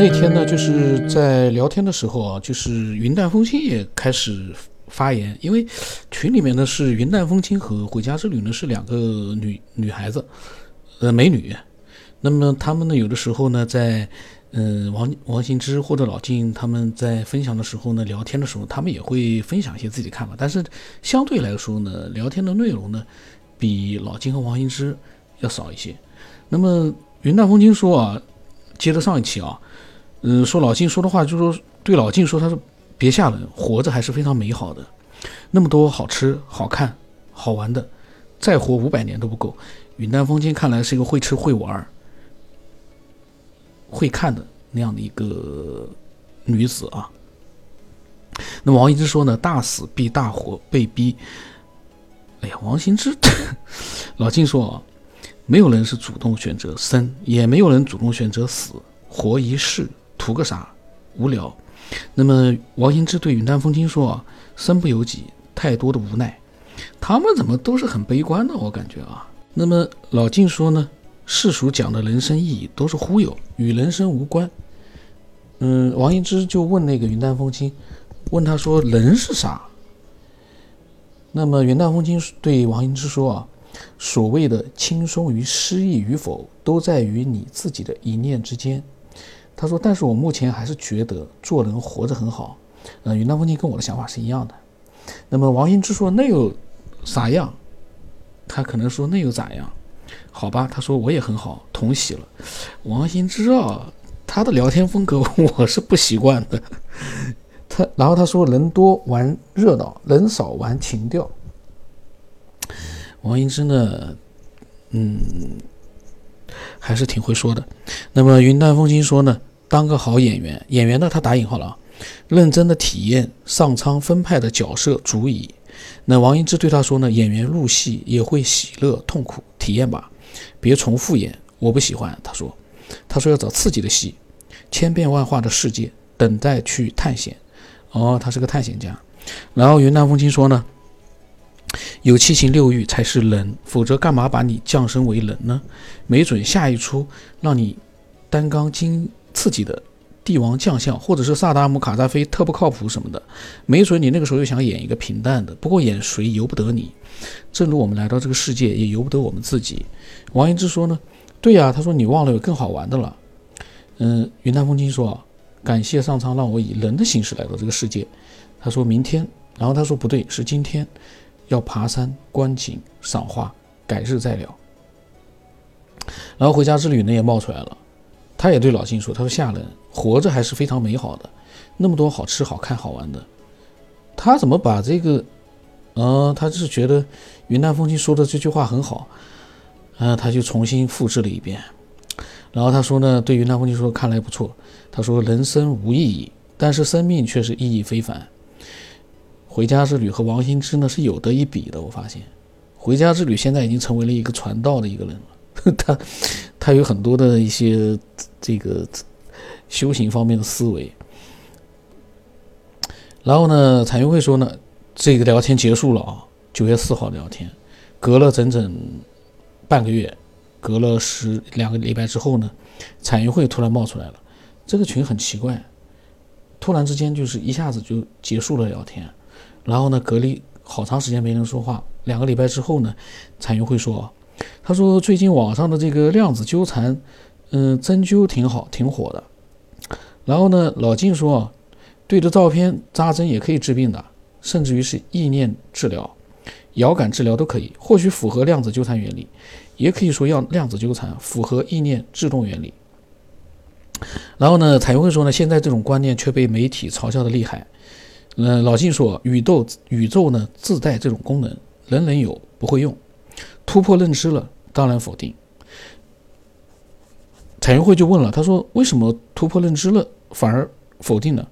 那天呢，就是在聊天的时候啊，就是云淡风轻也开始发言，因为群里面呢是云淡风轻和回家之旅呢是两个女女孩子，呃，美女。那么他们呢，有的时候呢，在嗯王王行之或者老晋他们在分享的时候呢，聊天的时候，他们也会分享一些自己看法，但是相对来说呢，聊天的内容呢，比老金和王行之要少一些。那么云淡风轻说啊，接着上一期啊。嗯，说老静说的话，就是说对老静说，他说别吓人，活着还是非常美好的，那么多好吃、好看、好玩的，再活五百年都不够。云淡风轻看来是一个会吃、会玩、会看的那样的一个女子啊。那王一之说呢，大死必大活，被逼。哎呀，王行之，老静说啊，没有人是主动选择生，也没有人主动选择死，活一世。图个啥？无聊。那么王羲之对云淡风轻说啊：“身不由己，太多的无奈。”他们怎么都是很悲观的？我感觉啊。那么老晋说呢：“世俗讲的人生意义都是忽悠，与人生无关。”嗯，王羲之就问那个云淡风轻，问他说：“人是啥？”那么云淡风轻对王羲之说啊：“所谓的轻松与失意与否，都在于你自己的一念之间。”他说：“但是我目前还是觉得做人活着很好。”呃，云淡风轻跟我的想法是一样的。那么王羲之说：“那又啥样？”他可能说：“那又咋样？”好吧，他说：“我也很好，同喜了。”王羲之啊，他的聊天风格我是不习惯的。他然后他说：“人多玩热闹，人少玩情调。”王羲之呢，嗯，还是挺会说的。那么云淡风轻说呢？当个好演员，演员呢，他打引号了啊，认真的体验上苍分派的角色足矣。那王羲之对他说呢，演员入戏也会喜乐痛苦，体验吧，别重复演，我不喜欢。他说，他说要找刺激的戏，千变万化的世界，等待去探险。哦，他是个探险家。然后云淡风轻说呢，有七情六欲才是人，否则干嘛把你降生为人呢？没准下一出让你担纲金。刺激的帝王将相，或者是萨达姆、卡扎菲特不靠谱什么的，没准你那个时候又想演一个平淡的，不过演谁由不得你。正如我们来到这个世界，也由不得我们自己。王羲之说呢，对呀，他说你忘了有更好玩的了。嗯，云淡风轻说，感谢上苍让我以人的形式来到这个世界。他说明天，然后他说不对，是今天，要爬山、观景、赏花，改日再聊。然后回家之旅呢也冒出来了。他也对老金说：“他说吓人，活着还是非常美好的，那么多好吃、好看、好玩的。他怎么把这个……呃，他是觉得云淡风轻说的这句话很好，呃，他就重新复制了一遍。然后他说呢，对云淡风轻说，看来不错。他说人生无意义，但是生命却是意义非凡。回家之旅和王羲之呢是有得一比的。我发现，回家之旅现在已经成为了一个传道的一个人了，他他有很多的一些。”这个修行方面的思维，然后呢，彩云会说呢，这个聊天结束了啊，九月四号聊天，隔了整整半个月，隔了十两个礼拜之后呢，彩云会突然冒出来了，这个群很奇怪，突然之间就是一下子就结束了聊天，然后呢，隔离好长时间没人说话，两个礼拜之后呢，彩云会说，他说最近网上的这个量子纠缠。嗯，针灸挺好，挺火的。然后呢，老晋说，对着照片扎针也可以治病的，甚至于是意念治疗、遥感治疗都可以，或许符合量子纠缠原理，也可以说要量子纠缠符合意念制动原理。然后呢，彩云会说呢，现在这种观念却被媒体嘲笑的厉害。嗯，老晋说，宇宙宇宙呢自带这种功能，人人有，不会用，突破认知了，当然否定。彩云会就问了，他说：“为什么突破认知了反而否定了？”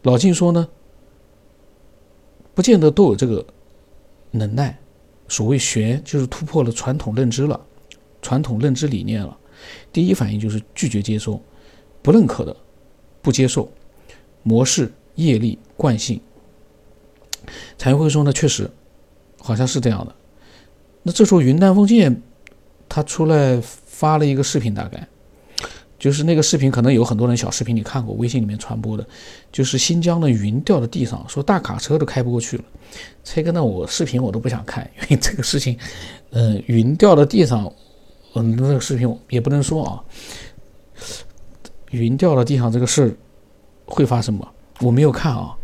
老晋说呢：“不见得都有这个能耐。所谓玄，就是突破了传统认知了，传统认知理念了。第一反应就是拒绝接收，不认可的，不接受模式、业力、惯性。”彩云会说呢：“确实，好像是这样的。”那这时候云淡风轻他出来。发了一个视频，大概就是那个视频，可能有很多人小视频你看过，微信里面传播的，就是新疆的云掉到地上，说大卡车都开不过去了。这个呢，我视频我都不想看，因为这个事情，嗯，云掉到地上，嗯，那个视频也不能说啊，云掉到地上这个事会发生吗？我没有看啊。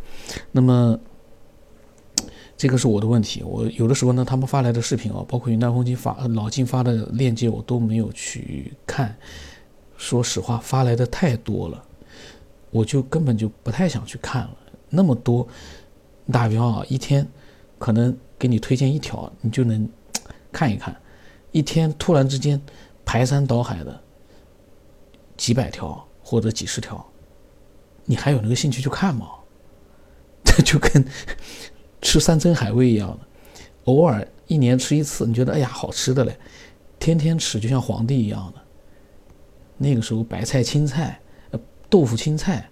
那么这个是我的问题，我有的时候呢，他们发来的视频啊，包括云南风金发老金发的链接，我都没有去看。说实话，发来的太多了，我就根本就不太想去看了。那么多，打比方啊，一天可能给你推荐一条，你就能看一看。一天突然之间排山倒海的几百条或者几十条，你还有那个兴趣去看吗？这 就跟吃山珍海味一样的，偶尔一年吃一次，你觉得哎呀好吃的嘞，天天吃就像皇帝一样的。那个时候，白菜、青菜、呃，豆腐、青菜，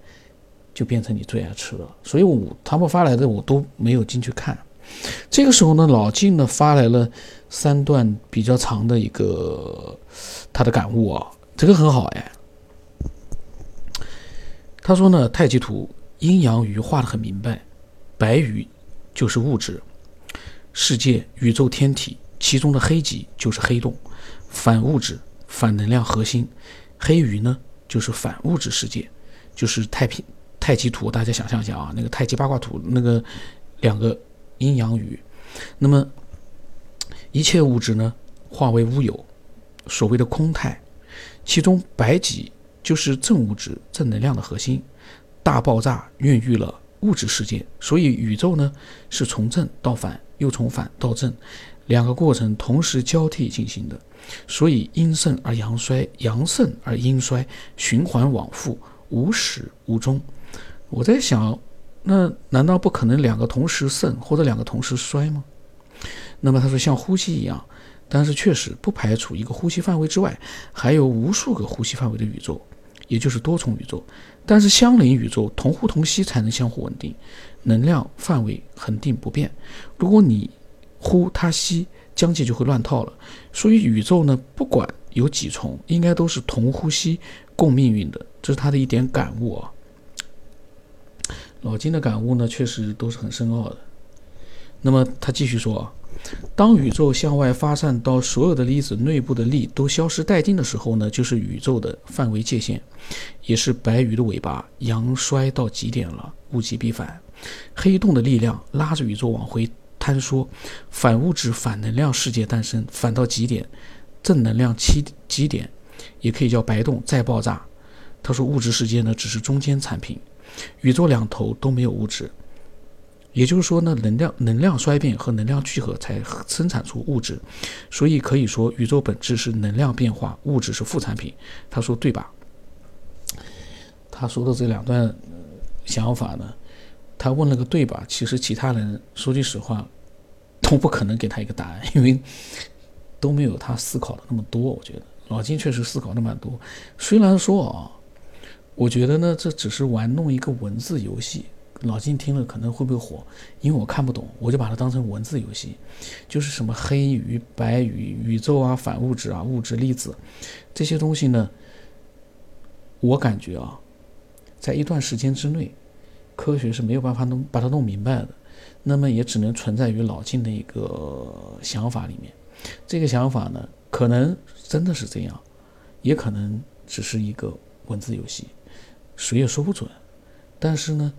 就变成你最爱吃的。所以，我他们发来的我都没有进去看。这个时候呢，老晋呢发来了三段比较长的一个他的感悟啊，这个很好哎。他说呢，太极图阴阳鱼画的很明白，白鱼就是物质世界、宇宙天体，其中的黑极就是黑洞，反物质、反能量核心。黑鱼呢，就是反物质世界，就是太平太极图。大家想象一下啊，那个太极八卦图，那个两个阴阳鱼。那么一切物质呢，化为乌有，所谓的空态。其中白极就是正物质、正能量的核心。大爆炸孕育了物质世界，所以宇宙呢是从正到反，又从反到正，两个过程同时交替进行的。所以阴盛而阳衰，阳盛而阴衰，循环往复，无始无终。我在想，那难道不可能两个同时盛或者两个同时衰吗？那么他说像呼吸一样，但是确实不排除一个呼吸范围之外还有无数个呼吸范围的宇宙，也就是多重宇宙。但是相邻宇宙同呼同吸才能相互稳定，能量范围恒定不变。如果你呼他吸。将界就会乱套了，所以宇宙呢，不管有几重，应该都是同呼吸共命运的，这是他的一点感悟啊。老金的感悟呢，确实都是很深奥的。那么他继续说啊，当宇宙向外发散到所有的粒子内部的力都消失殆尽的时候呢，就是宇宙的范围界限，也是白鱼的尾巴，阳衰到极点了，物极必反，黑洞的力量拉着宇宙往回。坍缩，反物质、反能量世界诞生，反到极点，正能量七极点，也可以叫白洞再爆炸。他说，物质世界呢只是中间产品，宇宙两头都没有物质，也就是说呢，能量能量衰变和能量聚合才生产出物质，所以可以说宇宙本质是能量变化，物质是副产品。他说对吧？他说的这两段想法呢？他问了个对吧？其实其他人说句实话，都不可能给他一个答案，因为都没有他思考的那么多。我觉得老金确实思考的蛮多。虽然说啊，我觉得呢，这只是玩弄一个文字游戏。老金听了可能会不会火？因为我看不懂，我就把它当成文字游戏，就是什么黑鱼、白鱼、宇宙啊、反物质啊、物质粒子这些东西呢？我感觉啊，在一段时间之内。科学是没有办法弄把它弄明白的，那么也只能存在于老金的一个想法里面。这个想法呢，可能真的是这样，也可能只是一个文字游戏，谁也说不准。但是呢，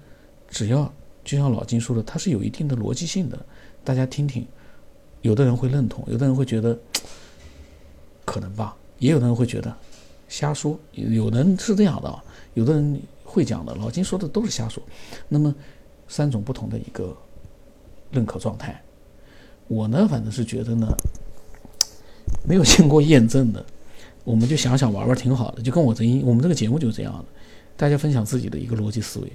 只要就像老金说的，它是有一定的逻辑性的，大家听听，有的人会认同，有的人会觉得可能吧，也有的人会觉得瞎说，有的人是这样的，有的人。会讲的，老金说的都是瞎说。那么，三种不同的一个认可状态，我呢，反正是觉得呢，没有经过验证的，我们就想想玩玩挺好的。就跟我这一，我们这个节目就是这样的，大家分享自己的一个逻辑思维。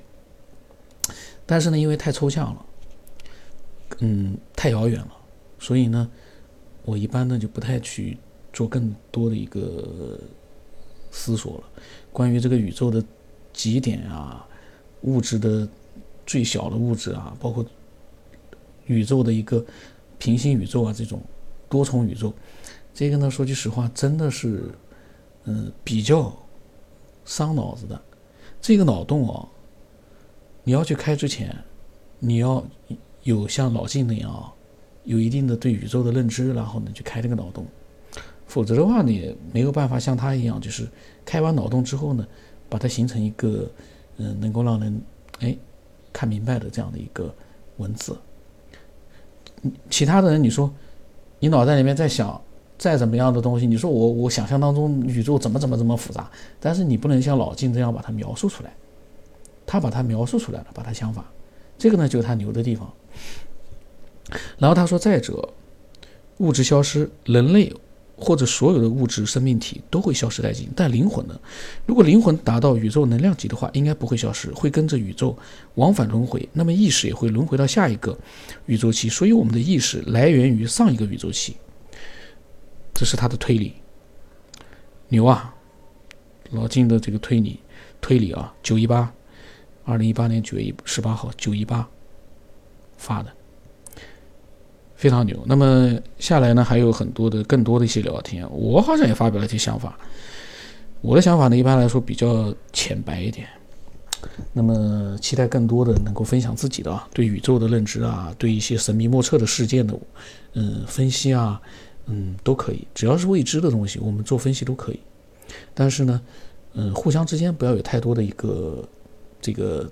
但是呢，因为太抽象了，嗯，太遥远了，所以呢，我一般呢就不太去做更多的一个思索了。关于这个宇宙的。极点啊，物质的最小的物质啊，包括宇宙的一个平行宇宙啊，这种多重宇宙，这个呢，说句实话，真的是，嗯，比较伤脑子的。这个脑洞啊，你要去开之前，你要有像老晋那样，有一定的对宇宙的认知，然后呢去开这个脑洞。否则的话，你没有办法像他一样，就是开完脑洞之后呢，把它形成一个嗯，能够让人哎看明白的这样的一个文字。其他的人，你说你脑袋里面在想再怎么样的东西，你说我我想象当中宇宙怎么怎么怎么复杂，但是你不能像老金这样把它描述出来。他把它描述出来了，把他想法，这个呢就是他牛的地方。然后他说，再者，物质消失，人类。或者所有的物质生命体都会消失殆尽，但灵魂呢？如果灵魂达到宇宙能量级的话，应该不会消失，会跟着宇宙往返轮回。那么意识也会轮回到下一个宇宙期，所以我们的意识来源于上一个宇宙期。这是他的推理，牛啊！老金的这个推理推理啊，九一八，二零一八年九月十八号九一八发的。非常牛。那么下来呢，还有很多的更多的一些聊天，我好像也发表了一些想法。我的想法呢，一般来说比较浅白一点。那么期待更多的能够分享自己的啊，对宇宙的认知啊，对一些神秘莫测的事件的嗯分析啊，嗯都可以，只要是未知的东西，我们做分析都可以。但是呢，嗯，互相之间不要有太多的一个这个